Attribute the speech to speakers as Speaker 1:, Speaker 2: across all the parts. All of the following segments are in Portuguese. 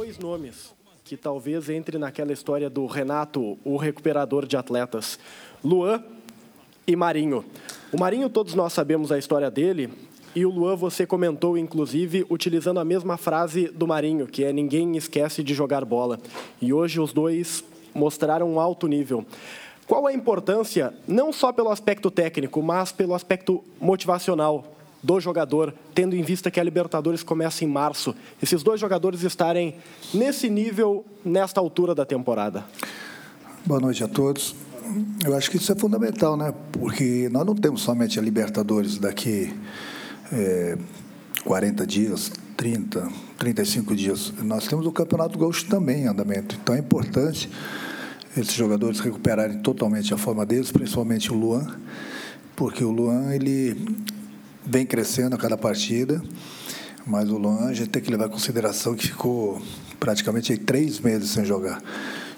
Speaker 1: dois nomes que talvez entre naquela história do Renato, o recuperador de atletas. Luan e Marinho. O Marinho, todos nós sabemos a história dele, e o Luan, você comentou, inclusive, utilizando a mesma frase do Marinho, que é ninguém esquece de jogar bola. E hoje os dois mostraram um alto nível. Qual a importância, não só pelo aspecto técnico, mas pelo aspecto motivacional do jogador, tendo em vista que a Libertadores começa em março? Esses dois jogadores estarem nesse nível, nesta altura da temporada.
Speaker 2: Boa noite a todos. Eu acho que isso é fundamental, né? Porque nós não temos somente a Libertadores daqui é, 40 dias, 30, 35 dias. Nós temos o Campeonato Gaúcho também em andamento. Então é importante esses jogadores recuperarem totalmente a forma deles, principalmente o Luan, porque o Luan ele vem crescendo a cada partida, mas o Luan a gente tem que levar em consideração que ficou praticamente três meses sem jogar.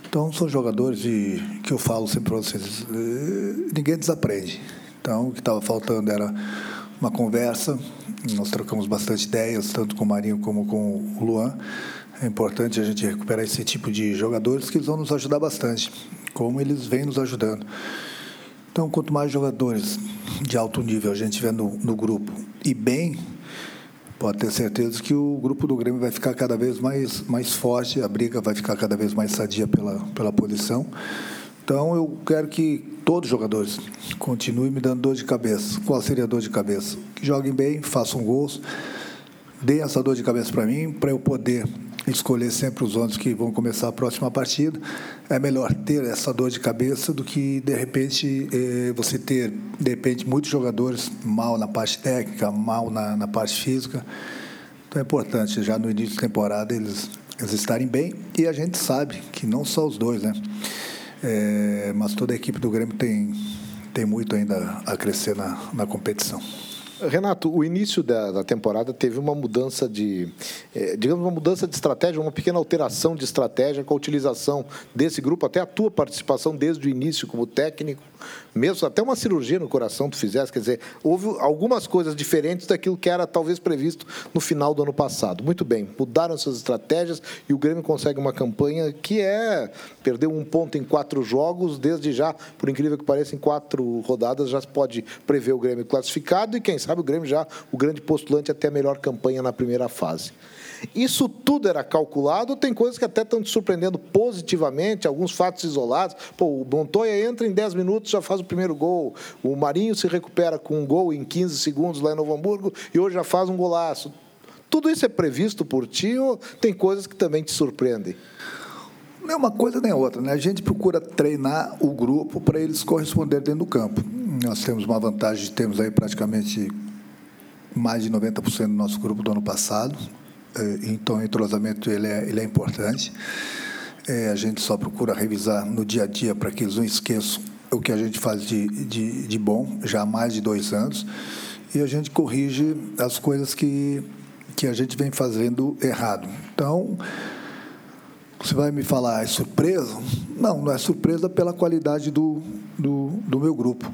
Speaker 2: Então são jogadores de, que eu falo sempre para vocês, eh, ninguém desaprende. Então o que estava faltando era uma conversa, nós trocamos bastante ideias, tanto com o Marinho como com o Luan. É importante a gente recuperar esse tipo de jogadores que vão nos ajudar bastante, como eles vêm nos ajudando. Então, quanto mais jogadores de alto nível a gente tiver no, no grupo e bem, pode ter certeza que o grupo do Grêmio vai ficar cada vez mais, mais forte, a briga vai ficar cada vez mais sadia pela, pela posição. Então, eu quero que todos os jogadores continuem me dando dor de cabeça. Qual seria a dor de cabeça? Que joguem bem, façam gols, deem essa dor de cabeça para mim, para eu poder escolher sempre os 11 que vão começar a próxima partida. É melhor ter essa dor de cabeça do que, de repente, eh, você ter, de repente, muitos jogadores mal na parte técnica, mal na, na parte física. Então é importante, já no início da temporada, eles, eles estarem bem. E a gente sabe que não só os dois, né? É, mas toda a equipe do Grêmio tem, tem muito ainda a crescer na, na competição.
Speaker 3: Renato, o início da, da, temporada teve uma mudança de, eh, digamos, uma mudança de estratégia, uma pequena alteração de estratégia com a utilização desse grupo, até a tua participação desde o início como técnico mesmo até uma cirurgia no coração tu fizesse, quer dizer, houve algumas coisas diferentes daquilo que era talvez previsto no final do ano passado. Muito bem, mudaram suas estratégias e o Grêmio consegue uma campanha que é perdeu um ponto em quatro jogos, desde já, por incrível que pareça, em quatro rodadas já se pode prever o Grêmio classificado e quem sabe o Grêmio já o grande postulante até a melhor campanha na primeira fase. Isso tudo era calculado, tem coisas que até estão te surpreendendo positivamente, alguns fatos isolados. Pô, o Montoya entra em 10 minutos, já faz o primeiro gol. O Marinho se recupera com um gol em 15 segundos lá em Novo Hamburgo e hoje já faz um golaço. Tudo isso é previsto por ti ou tem coisas que também te surpreendem?
Speaker 2: Nem uma coisa nem outra, né? A gente procura treinar o grupo para eles corresponderem dentro do campo. Nós temos uma vantagem, temos aí praticamente mais de 90% do nosso grupo do ano passado, é, então o entrosamento ele é, ele é importante. É, a gente só procura revisar no dia a dia para que eles não esqueçam o que a gente faz de, de, de bom já há mais de dois anos e a gente corrige as coisas que, que a gente vem fazendo errado. Então, você vai me falar, é surpresa? Não, não é surpresa pela qualidade do, do, do meu grupo.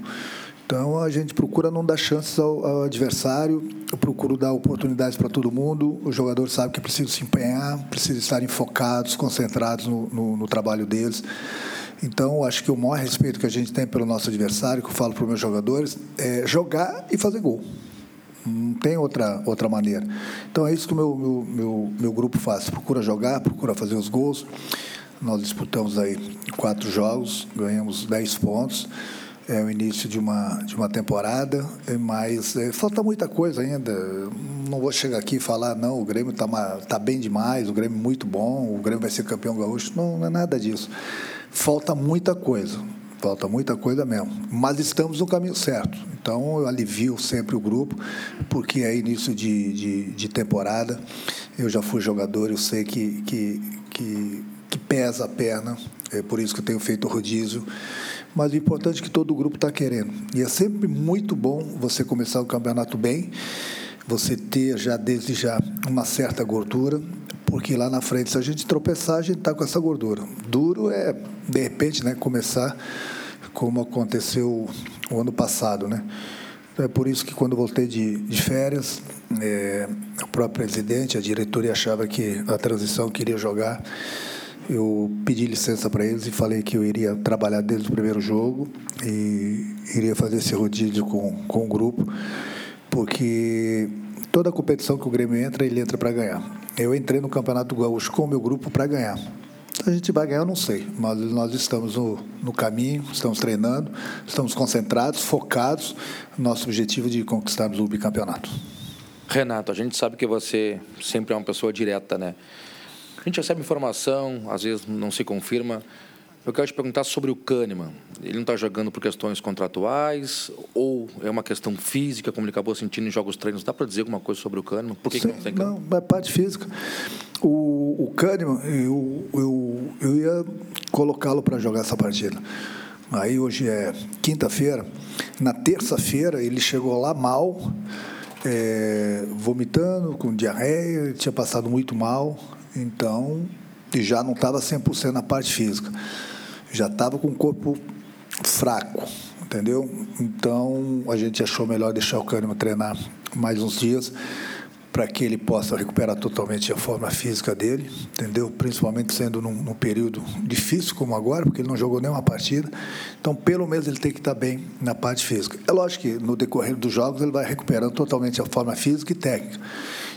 Speaker 2: Então a gente procura não dar chances ao, ao adversário, eu procuro dar oportunidades para todo mundo. O jogador sabe que precisa se empenhar, precisa estarem focados, concentrados no, no, no trabalho deles. Então, acho que o maior respeito que a gente tem pelo nosso adversário, que eu falo para os meus jogadores, é jogar e fazer gol. Não tem outra, outra maneira. Então, é isso que o meu, meu, meu, meu grupo faz. Procura jogar, procura fazer os gols. Nós disputamos aí quatro jogos, ganhamos dez pontos é o início de uma, de uma temporada, mas é, falta muita coisa ainda. Não vou chegar aqui e falar, não, o Grêmio está tá bem demais, o Grêmio é muito bom, o Grêmio vai ser campeão gaúcho. Não, não é nada disso. Falta muita coisa, falta muita coisa mesmo. Mas estamos no caminho certo. Então, eu alivio sempre o grupo, porque é início de, de, de temporada. Eu já fui jogador, eu sei que, que, que pesa a perna, é por isso que eu tenho feito rodízio mas o importante é que todo o grupo está querendo. E é sempre muito bom você começar o campeonato bem, você ter já desde já uma certa gordura, porque lá na frente, se a gente tropeçar, a gente está com essa gordura. Duro é, de repente, né, começar como aconteceu o ano passado, né? É por isso que, quando voltei de, de férias, é, o próprio presidente, a diretoria achava que a transição queria jogar. Eu pedi licença para eles e falei que eu iria trabalhar desde o primeiro jogo e iria fazer esse rodízio com, com o grupo, porque toda competição que o Grêmio entra, ele entra para ganhar. Eu entrei no Campeonato Gaúcho com o meu grupo para ganhar. A gente vai ganhar, eu não sei, mas nós estamos no, no caminho, estamos treinando, estamos concentrados, focados no nosso objetivo de conquistarmos o bicampeonato.
Speaker 4: Renato, a gente sabe que você sempre é uma pessoa direta, né? A gente recebe informação, às vezes não se confirma. Eu quero te perguntar sobre o Kahneman. Ele não está jogando por questões contratuais ou é uma questão física, como ele acabou sentindo em jogos treinos? Dá para dizer alguma coisa sobre o Kahneman? Por que, Sim, que não tem
Speaker 2: Kahneman? Não, é parte física. O, o Kahneman, eu, eu, eu ia colocá-lo para jogar essa partida. Aí hoje é quinta-feira. Na terça-feira ele chegou lá mal, é, vomitando, com diarreia, tinha passado muito mal. Então, e já não estava 100% na parte física já estava com o corpo fraco, entendeu? Então a gente achou melhor deixar o Kahneman treinar mais uns dias para que ele possa recuperar totalmente a forma física dele, entendeu? Principalmente sendo num, num, período difícil como agora, porque ele não jogou nenhuma partida. Então, pelo menos ele tem que estar bem na parte física. É lógico que no decorrer dos jogos ele vai recuperando totalmente a forma física e técnica.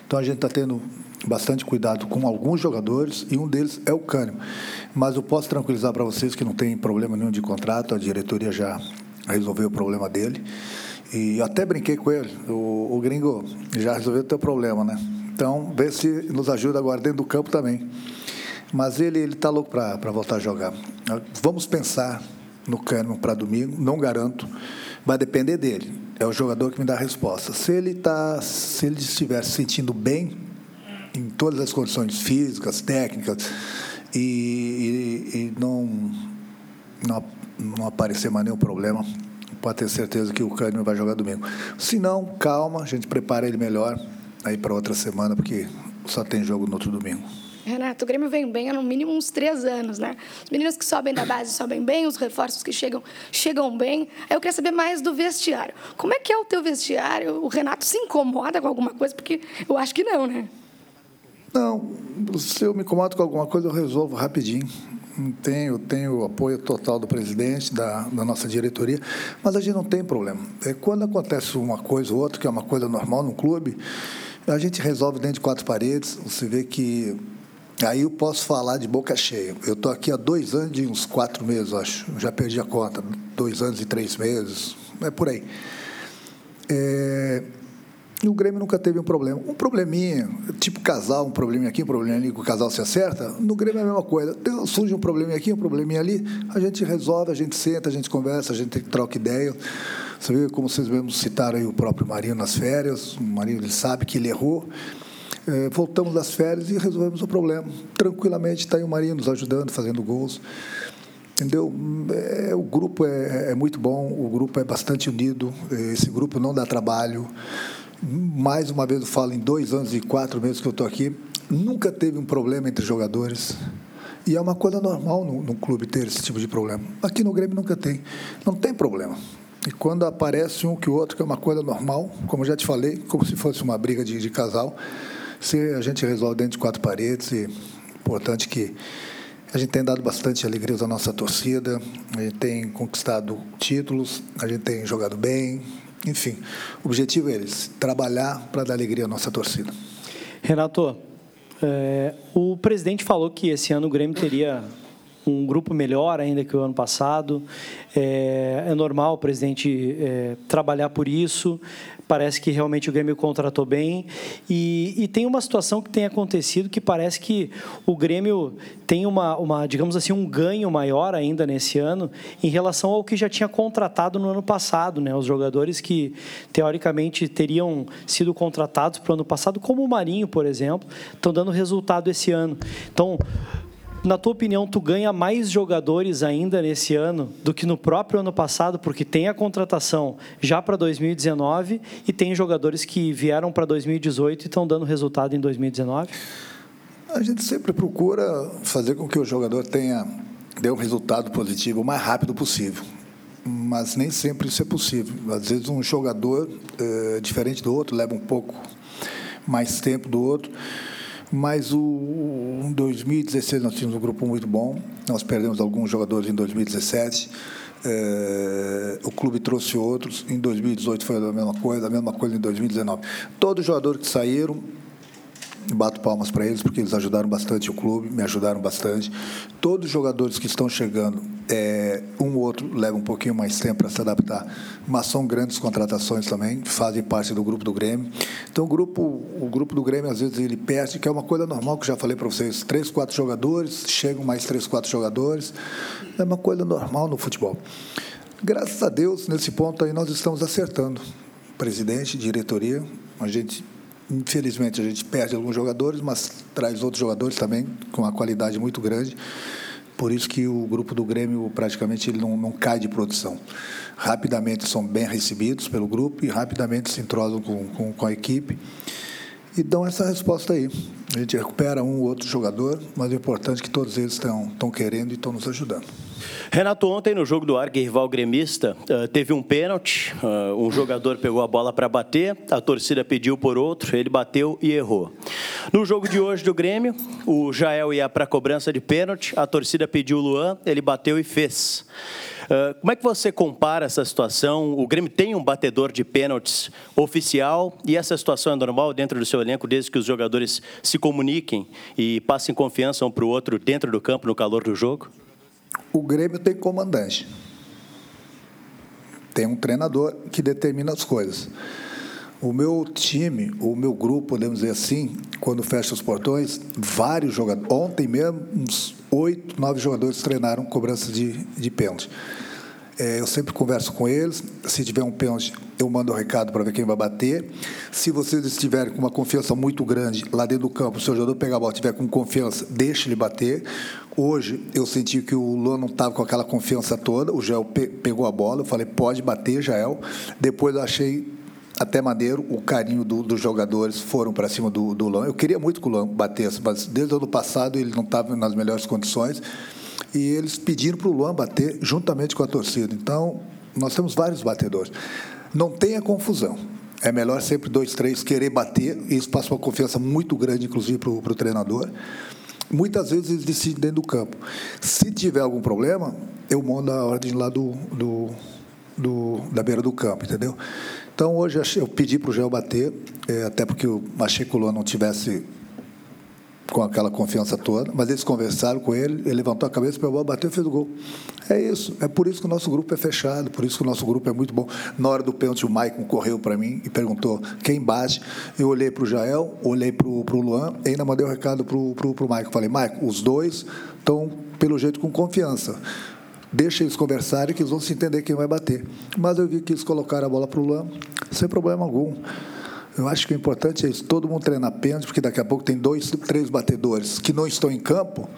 Speaker 2: Então a gente está tendo bastante cuidado com alguns jogadores e um deles é o Cânimo. Mas eu posso tranquilizar para vocês que não tem problema nenhum de contrato, a diretoria já resolveu o problema dele. E até brinquei com ele, o, o gringo já resolveu o teu problema, né? Então, vê se nos ajuda agora dentro do campo também. Mas ele está louco para voltar a jogar. Vamos pensar no Cânimo para domingo, não garanto, vai depender dele. É o jogador que me dá a resposta. Se ele, tá, se ele estiver se sentindo bem, em todas as condições físicas, técnicas, e, e, e não, não, não aparecer mais nenhum problema, pode ter certeza que o Cânimo vai jogar domingo. Se não, calma, a gente prepara ele melhor aí para outra semana, porque só tem jogo no outro domingo.
Speaker 5: Renato, o Grêmio vem bem há no mínimo uns três anos, né? Os meninos que sobem da base sobem bem, os reforços que chegam, chegam bem. Aí eu queria saber mais do vestiário. Como é que é o teu vestiário? O Renato se incomoda com alguma coisa? Porque eu acho que não, né?
Speaker 2: Não, se eu me incomodo com alguma coisa, eu resolvo rapidinho. Tenho, tenho o apoio total do presidente, da, da nossa diretoria, mas a gente não tem problema. É, quando acontece uma coisa ou outra, que é uma coisa normal no clube, a gente resolve dentro de quatro paredes. Você vê que Aí eu posso falar de boca cheia. Eu estou aqui há dois anos e uns quatro meses, acho. Já perdi a conta. Dois anos e três meses. É por aí. É, e o Grêmio nunca teve um problema. Um probleminha, tipo casal, um probleminha aqui, um probleminha ali, que o casal se acerta. No Grêmio é a mesma coisa. Surge um probleminha aqui, um probleminha ali, a gente resolve, a gente senta, a gente conversa, a gente troca ideia. Você vê como vocês mesmos citaram o próprio Marinho nas férias. O Marinho ele sabe que ele errou. É, voltamos das férias e resolvemos o problema. Tranquilamente, está aí o Marinho nos ajudando, fazendo gols. Entendeu? É, o grupo é, é muito bom, o grupo é bastante unido, esse grupo não dá trabalho mais uma vez eu falo, em dois anos e quatro meses que eu estou aqui, nunca teve um problema entre jogadores. E é uma coisa normal no, no, clube ter esse tipo de problema. Aqui no Grêmio nunca tem. Não tem problema. E quando aparece um que o outro, que é uma coisa normal, como já te falei, como se fosse uma briga de, de casal, se a gente resolve dentro de quatro paredes. E importante que a gente tem dado bastante alegria à nossa torcida, a gente tem conquistado títulos, a gente tem jogado bem, enfim, o objetivo é eles, trabalhar para dar alegria à nossa torcida.
Speaker 6: Renato, é, o presidente falou que esse ano o Grêmio teria um grupo melhor ainda que o ano passado. É, é normal o presidente é, trabalhar por isso. Parece que realmente o Grêmio contratou bem. E, e, tem uma situação que tem acontecido que parece que o Grêmio tem uma, uma, digamos assim, um ganho maior ainda nesse ano em relação ao que já tinha contratado no ano passado. Né? Os jogadores que, teoricamente, teriam sido contratados para o ano passado, como o Marinho, por exemplo, estão dando resultado esse ano. Então, na tua opinião, tu ganha mais jogadores ainda nesse ano do que no próprio ano passado, porque tem a contratação já para 2019 e tem jogadores que vieram para 2018 e estão dando resultado em 2019?
Speaker 2: A gente sempre procura fazer com que o jogador tenha dê um resultado positivo o mais rápido possível. mas nem sempre isso é possível. Às vezes um jogador é, diferente do outro leva um pouco mais tempo do outro. Mas o, em 2016 nós tínhamos um grupo muito bom. Nós perdemos alguns jogadores em 2017. É, o clube trouxe outros. Em 2018 foi a mesma coisa, a mesma coisa em 2019. Todos os jogadores que saíram bato palmas para eles, porque eles ajudaram bastante o clube, me ajudaram bastante. Todos os jogadores que estão chegando, é, um ou outro leva um pouquinho mais tempo para se adaptar, mas são grandes contratações também, fazem parte do grupo do Grêmio. Então, o grupo, o grupo do Grêmio, às vezes, ele perde, que é uma coisa normal, que eu já falei para vocês: três, quatro jogadores, chegam mais três, quatro jogadores. É uma coisa normal no futebol. Graças a Deus, nesse ponto aí, nós estamos acertando. Presidente, diretoria, a gente Infelizmente, a gente perde alguns jogadores, mas traz outros jogadores também com uma qualidade muito grande. Por isso que o grupo do Grêmio praticamente ele não, não cai de produção. Rapidamente são bem recebidos pelo grupo e rapidamente se entrosam com, com, com a equipe e dão essa resposta aí. A gente recupera um ou outro jogador, mas o importante é que todos eles estão, estão querendo e estão nos ajudando.
Speaker 7: Renato, ontem no jogo do Argue rival gremista, uh, teve um pênalti, uh, um jogador pegou a bola para bater, a torcida pediu por outro, ele bateu e errou. No jogo de hoje do Grêmio, o Jael ia para a cobrança de pênalti, a torcida pediu o Luan, ele bateu e fez. Uh, como é que você compara essa situação? O Grêmio tem um batedor de pênaltis oficial e essa situação é normal dentro do seu elenco, desde que os jogadores se comuniquem e passem confiança um para o outro dentro do campo, no calor do jogo?
Speaker 2: O Grêmio tem comandante. Tem um treinador que determina as coisas. O meu time, o meu grupo, podemos dizer assim, quando fecha os portões, vários jogadores. Ontem mesmo, uns oito, nove jogadores treinaram cobrança de, de pênalti. É, eu sempre converso com eles. Se tiver um pênalti, eu mando o um recado para ver quem vai bater. Se vocês estiverem com uma confiança muito grande lá dentro do campo, o seu jogador pegar a bola estiver com confiança, deixe ele bater. Hoje eu senti que o Luan não estava com aquela confiança toda. O Jael pe pegou a bola, eu falei, pode bater, Jael. Depois eu achei até maneiro o carinho do, dos jogadores foram para cima do, do Luan. Eu queria muito que o Luan batesse, mas desde o ano passado ele não estava nas melhores condições e eles pediram para o Luan bater juntamente com a torcida. Então, nós temos vários batedores. Não tenha confusão. É melhor sempre dois, três querer bater, isso passa uma confiança muito grande, inclusive, para o treinador. Muitas vezes eles decidem dentro do campo. Se tiver algum problema, eu mando a ordem lá do, do, do da beira do campo, entendeu? Então, hoje eu pedi para o Gel bater, é, até porque o Luan não tivesse com aquela confiança toda, mas eles conversaram com ele, ele levantou a cabeça, pegou, bateu e fez o gol. É isso, é por isso que o nosso grupo é fechado, por isso que o nosso grupo é muito bom. Na hora do pênalti, o Maicon correu para mim e perguntou quem bate. Eu olhei para o Jael, olhei para o Luan e ainda mandei o um recado para o Maicon. Falei, Maicon, os dois estão, pelo jeito, com confiança. Deixa eles conversarem que eles vão se entender quem vai bater. Mas eu vi que eles colocaram a bola para o Luan sem problema algum. Eu acho que o importante é isso, todo mundo treinar pênalti, porque daqui a pouco tem dois, três batedores que não estão em campo,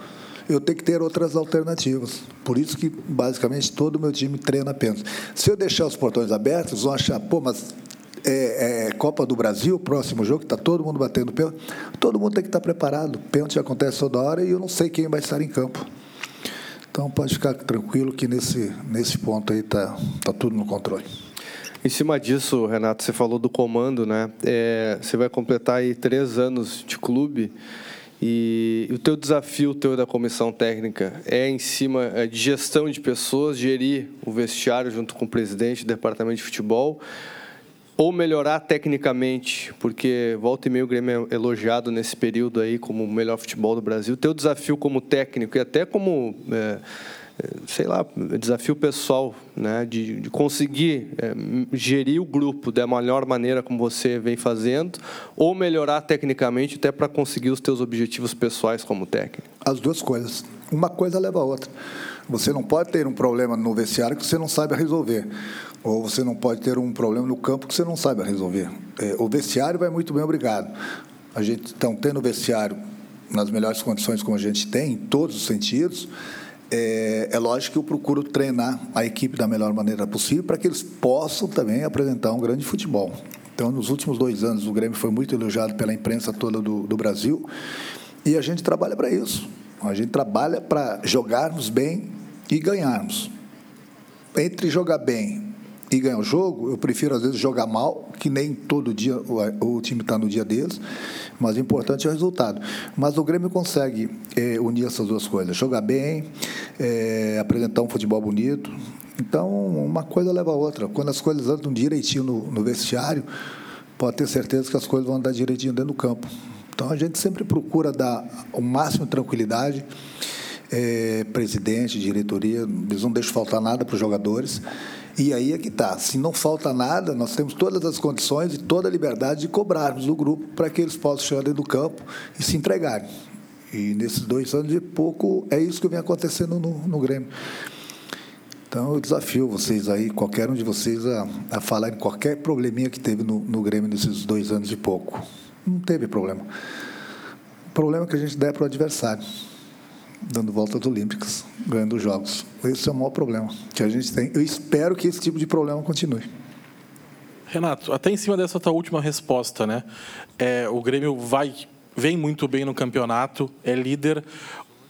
Speaker 2: eu tenho que ter outras alternativas. Por isso que, basicamente, todo o meu time treina pênalti. Se eu deixar os portões abertos, vão achar, pô, mas é, é, Copa do Brasil, próximo jogo, está todo mundo batendo pênalti. Todo mundo tem que estar preparado. Pênalti acontece toda hora e eu não sei quem vai estar em campo. Então, pode ficar tranquilo que nesse, nesse ponto aí está tá tudo no controle.
Speaker 8: Em cima disso, Renato, você falou do comando, né? É, você vai completar aí três anos de clube e o teu desafio, teu da comissão técnica, é em cima é de gestão de pessoas, gerir o vestiário junto com o presidente do departamento de futebol, ou melhorar tecnicamente, porque volta e meio o Grêmio é elogiado nesse período aí como o melhor futebol do Brasil. Teu desafio como técnico e até como... É, sei lá, desafio pessoal, né, de, de conseguir é, gerir o grupo da melhor maneira como você vem fazendo, ou melhorar tecnicamente até para conseguir os teus objetivos pessoais como técnico?
Speaker 2: As duas coisas. Uma coisa leva a outra. Você não pode ter um problema no vestiário que você não saiba resolver. Ou você não pode ter um problema no campo que você não saiba resolver. É, o vestiário vai muito bem, obrigado. A gente está tendo o vestiário nas melhores condições como a gente tem, em todos os sentidos é, é, lógico que eu procuro treinar a equipe da melhor maneira possível para que eles possam também apresentar um grande futebol. Então, nos últimos dois anos, o Grêmio foi muito elogiado pela imprensa toda do, do Brasil e a gente trabalha para isso. A gente trabalha para jogarmos bem e ganharmos. entre jogar bem e ganhar o jogo, eu prefiro às vezes jogar mal, que nem todo dia o, o time está no dia deles, mas o importante é o resultado. Mas o Grêmio consegue é, unir essas duas coisas: jogar bem, é, apresentar um futebol bonito. Então, uma coisa leva a outra. Quando as coisas andam direitinho no, no vestiário, pode ter certeza que as coisas vão andar direitinho dentro do campo. Então, a gente sempre procura dar o máximo de tranquilidade. É, presidente, diretoria, eles não deixam faltar nada para os jogadores. E aí é que está. Se não falta nada, nós temos todas as condições e toda a liberdade de cobrarmos do grupo para que eles possam chegar dentro do campo e se entregarem. E nesses dois anos e pouco, é isso que vem acontecendo no, no Grêmio. Então, eu desafio vocês aí, qualquer um de vocês, a, a falar em qualquer probleminha que teve no, no Grêmio nesses dois anos e pouco. Não teve problema. O problema é que a gente der para o adversário dando voltas olímpicas, ganhando jogos. Esse é o maior problema que a gente tem. Eu espero que esse tipo de problema continue.
Speaker 9: Renato, até em cima dessa tua última resposta, né? É, o Grêmio vai, vem muito bem no campeonato, é líder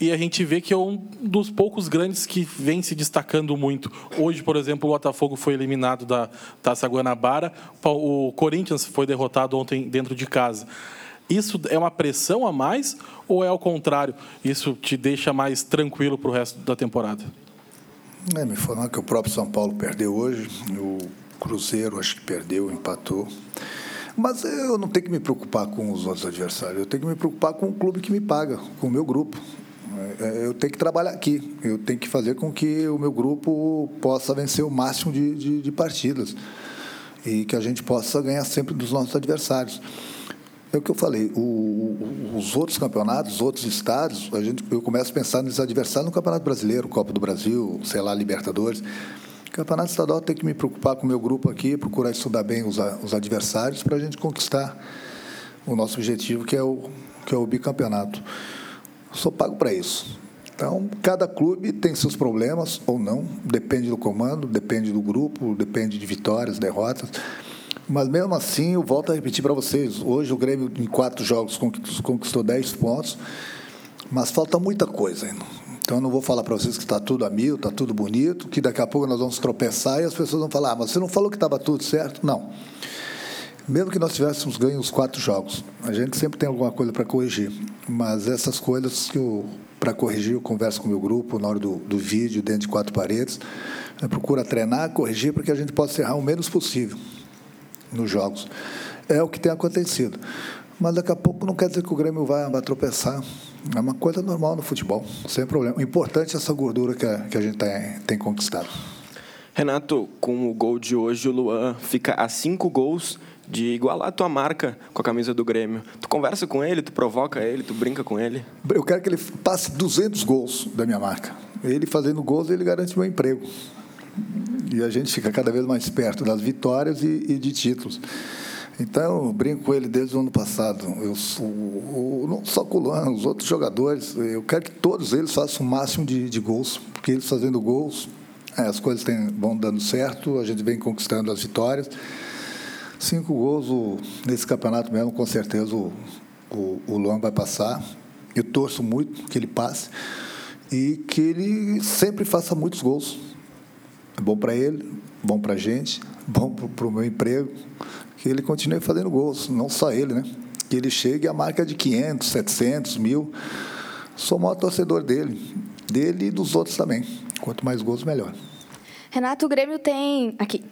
Speaker 9: e a gente vê que é um dos poucos grandes que vem se destacando muito. Hoje, por exemplo, o Botafogo foi eliminado da Taça Guanabara, o Corinthians foi derrotado ontem dentro de casa. Isso é uma pressão a mais ou é ao contrário? Isso te deixa mais tranquilo para o resto da temporada?
Speaker 2: É, me falaram que o próprio São Paulo perdeu hoje, o Cruzeiro acho que perdeu, empatou. Mas eu não tenho que me preocupar com os outros adversários, eu tenho que me preocupar com o clube que me paga, com o meu grupo. É, eu tenho que trabalhar aqui, eu tenho que fazer com que o meu grupo possa vencer o máximo de, de, de partidas e que a gente possa ganhar sempre dos nossos adversários. É o que eu falei, o, os outros campeonatos, os outros estados, a gente, eu começo a pensar nos adversários no Campeonato Brasileiro, Copa do Brasil, sei lá, Libertadores. Campeonato estadual tem que me preocupar com o meu grupo aqui, procurar estudar bem os, os adversários para a gente conquistar o nosso objetivo, que é o, que é o bicampeonato. Sou pago para isso. Então, cada clube tem seus problemas ou não, depende do comando, depende do grupo, depende de vitórias, derrotas. Mas mesmo assim, eu volto a repetir para vocês: hoje o Grêmio, em quatro jogos, conquistou 10 pontos, mas falta muita coisa ainda. Então, eu não vou falar para vocês que está tudo a mil, está tudo bonito, que daqui a pouco nós vamos tropeçar e as pessoas vão falar: ah, mas você não falou que estava tudo certo? Não. Mesmo que nós tivéssemos ganho os quatro jogos, a gente sempre tem alguma coisa para corrigir. Mas essas coisas que eu, para corrigir, eu converso com o meu grupo na hora do, do vídeo, dentro de quatro paredes. Eu procuro treinar, corrigir, para que a gente possa errar o menos possível nos jogos. É o que tem acontecido. Mas daqui a pouco não quer dizer que o Grêmio vai, vai tropeçar. É uma coisa normal no futebol, sem problema. O importante é essa gordura que a, que a gente tem, tem conquistado.
Speaker 10: Renato, com o gol de hoje, o Luan fica a cinco gols de igualar a tua marca com a camisa do Grêmio. Tu conversa com ele, tu provoca ele, tu brinca com ele?
Speaker 2: Eu quero que ele passe 200 gols da minha marca. Ele fazendo gols, ele garante meu emprego. E a gente fica cada vez mais perto das vitórias e, e de títulos. Então, eu brinco com ele desde o ano passado. Eu sou, não só com o Luan, os outros jogadores, eu quero que todos eles façam o máximo de, de gols, porque eles fazendo gols, é, as coisas têm, vão dando certo, a gente vem conquistando as vitórias. Cinco gols o, nesse campeonato mesmo, com certeza o, o, o Luan vai passar. Eu torço muito que ele passe e que ele sempre faça muitos gols. É bom para ele, bom para a gente, bom para o meu emprego, que ele continue fazendo gols, não só ele, né? Que ele chegue à marca de 500, 700, mil. Sou o maior torcedor dele, dele e dos outros também. Quanto mais gols, melhor.
Speaker 11: Renato, o Grêmio tem. Aqui.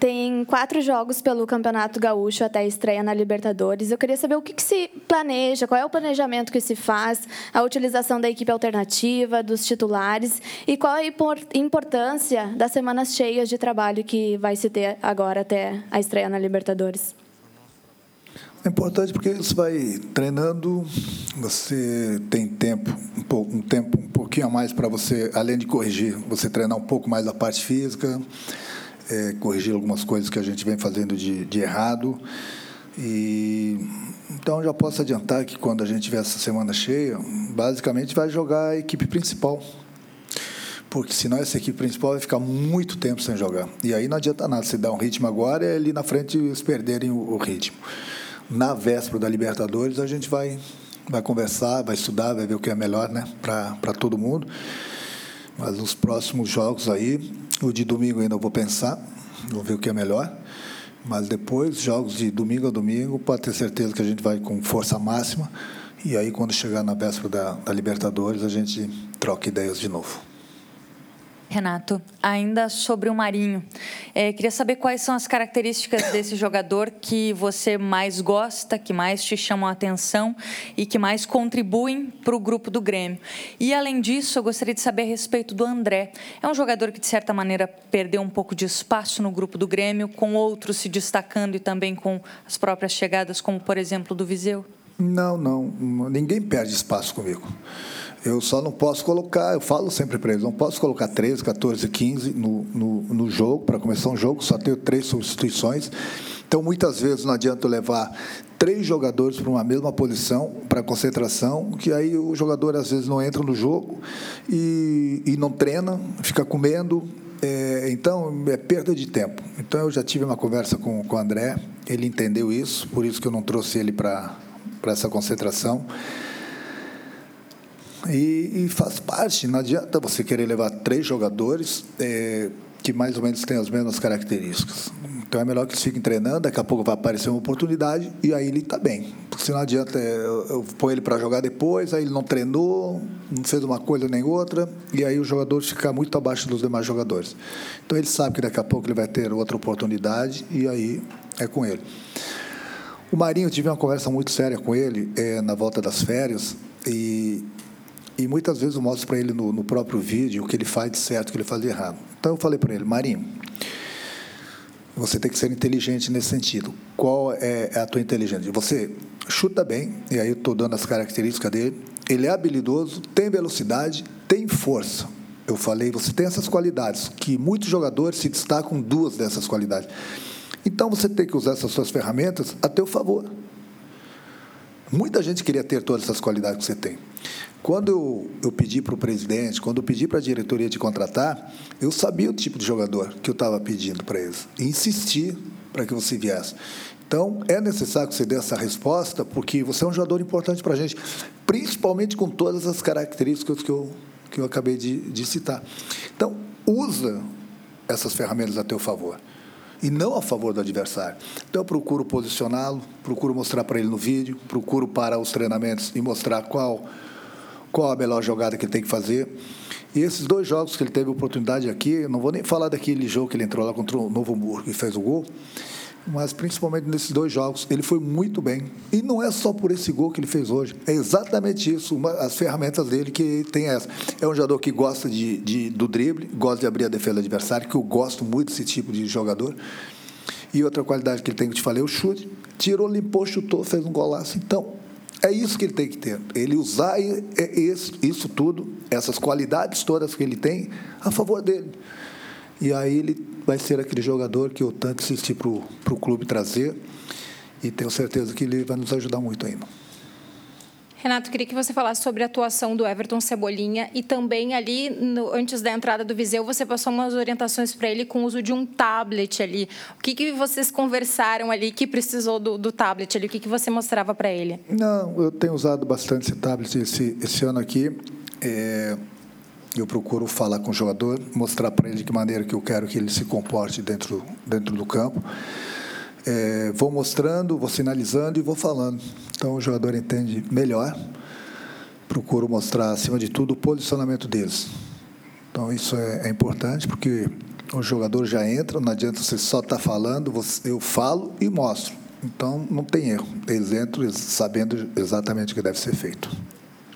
Speaker 11: Tem quatro jogos pelo Campeonato Gaúcho até a estreia na Libertadores. Eu queria saber o que, que, se planeja, qual é o planejamento que se faz, a utilização da equipe alternativa, dos titulares e qual a importância das semanas cheias de trabalho que vai se ter agora até a estreia na Libertadores.
Speaker 2: É importante porque você vai treinando, você tem tempo, um, pouco, um tempo um pouquinho a mais para você, além de corrigir, você treinar um pouco mais a parte física é, corrigir algumas coisas que a gente vem fazendo de, de errado. E então já posso adiantar que quando a gente tiver essa semana cheia, basicamente vai jogar a equipe principal. Porque senão essa equipe principal vai ficar muito tempo sem jogar. E aí não adianta nada, você dá um ritmo agora e ali na frente eles perderem o, o ritmo. Na véspera da Libertadores a gente vai vai conversar, vai estudar, vai ver o que é melhor, né, para todo mundo. Mas nos próximos jogos aí, O de domingo ainda vou pensar, vou ver o que é melhor. Mas depois, jogos de domingo a domingo, pode ter certeza que a gente vai com força máxima. E aí, quando chegar na véspera da, da Libertadores, a gente troca ideias de novo.
Speaker 12: Renato, ainda sobre o Marinho, é, queria saber quais são as características desse jogador que você mais gosta, que mais te chamam a atenção e que mais contribuem para o grupo do Grêmio. E, além disso, eu gostaria de saber a respeito do André. É um jogador que, de certa maneira, perdeu um pouco de espaço no grupo do Grêmio, com outros se destacando e também com as próprias chegadas, como, por exemplo, do Viseu?
Speaker 2: Não, não. Ninguém perde espaço comigo. Eu só não posso colocar, eu falo sempre para eles, não posso colocar 13, 14, 15 no, no, no jogo, para começar um jogo, só tenho três substituições. Então, muitas vezes não adianta eu levar três jogadores para uma mesma posição, para concentração, que aí o jogador às vezes não entra no jogo e, e não treina, fica comendo. É, então, é perda de tempo. Então, eu já tive uma conversa com, com o André, ele entendeu isso, por isso que eu não trouxe ele para essa concentração. E, e, faz parte, não adianta você querer levar três jogadores é, que mais ou menos têm as mesmas características. Então é melhor que eles fiquem treinando, daqui a pouco vai aparecer uma oportunidade e aí ele está bem. Porque se não adianta é, eu, eu pôr ele para jogar depois, aí ele não treinou, não fez uma coisa nem outra, e aí o jogador fica muito abaixo dos demais jogadores. Então ele sabe que daqui a pouco ele vai ter outra oportunidade e aí é com ele. O Marinho, tive uma conversa muito séria com ele é, na volta das férias e e muitas vezes eu mostro para ele no, no, próprio vídeo o que ele faz de certo, o que ele faz de errado. Então eu falei para ele, Marinho, você tem que ser inteligente nesse sentido. Qual é a tua inteligência? Você chuta bem, e aí eu estou dando as características dele. Ele é habilidoso, tem velocidade, tem força. Eu falei, você tem essas qualidades, que muitos jogadores se destacam duas dessas qualidades. Então você tem que usar essas suas ferramentas a teu favor. Muita gente queria ter todas essas qualidades que você tem. Quando eu, eu pedi para o presidente, quando eu pedi para a diretoria de contratar, eu sabia o tipo de jogador que eu estava pedindo para eles. E insisti para que você viesse. Então, é necessário que você dê essa resposta, porque você é um jogador importante para a gente, principalmente com todas as características que eu, que eu acabei de, de citar. Então, usa essas ferramentas a teu favor e não a favor do adversário. Então eu procuro posicioná-lo, procuro mostrar para ele no vídeo, procuro parar os treinamentos e mostrar qual qual a melhor jogada que ele tem que fazer. E esses dois jogos que ele teve oportunidade aqui, não vou nem falar daquele jogo que ele entrou lá contra o Novo Hamburgo e fez o gol, mas principalmente nesses dois jogos, ele foi muito bem. E não é só por esse gol que ele fez hoje, é exatamente isso, uma, as ferramentas dele que tem essa. É um jogador que gosta de, de, do drible, gosta de abrir a defesa do adversário, que eu gosto muito desse tipo de jogador. E outra qualidade que ele tem, que te falei, é o chute. Tirou, limpou, chutou, fez um golaço. Então, é isso que ele tem que ter. Ele usar isso tudo, essas qualidades todas que ele tem, a favor dele. E aí ele vai ser aquele jogador que eu tanto insisti para o clube trazer. E tenho certeza que ele vai nos ajudar muito ainda.
Speaker 13: Renato, queria que você falasse sobre a atuação do Everton Cebolinha e também ali, no, antes da entrada do Viseu, você passou umas orientações para ele com o uso de um tablet ali. O que, que vocês conversaram ali que precisou do, do tablet ali? O que, que você mostrava para ele?
Speaker 2: Não, eu tenho usado bastante esse tablet esse, esse ano aqui. É, eu procuro falar com o jogador, mostrar para ele de que maneira que eu quero que ele se comporte dentro, dentro do campo. É, vou mostrando, vou sinalizando e vou falando. Então o jogador entende melhor. Procuro mostrar, acima de tudo, o posicionamento deles. Então isso é, é importante porque o jogador já entra, não adianta você só estar tá falando, você, eu falo e mostro. Então não tem erro. Eles entram sabendo exatamente o que deve ser feito.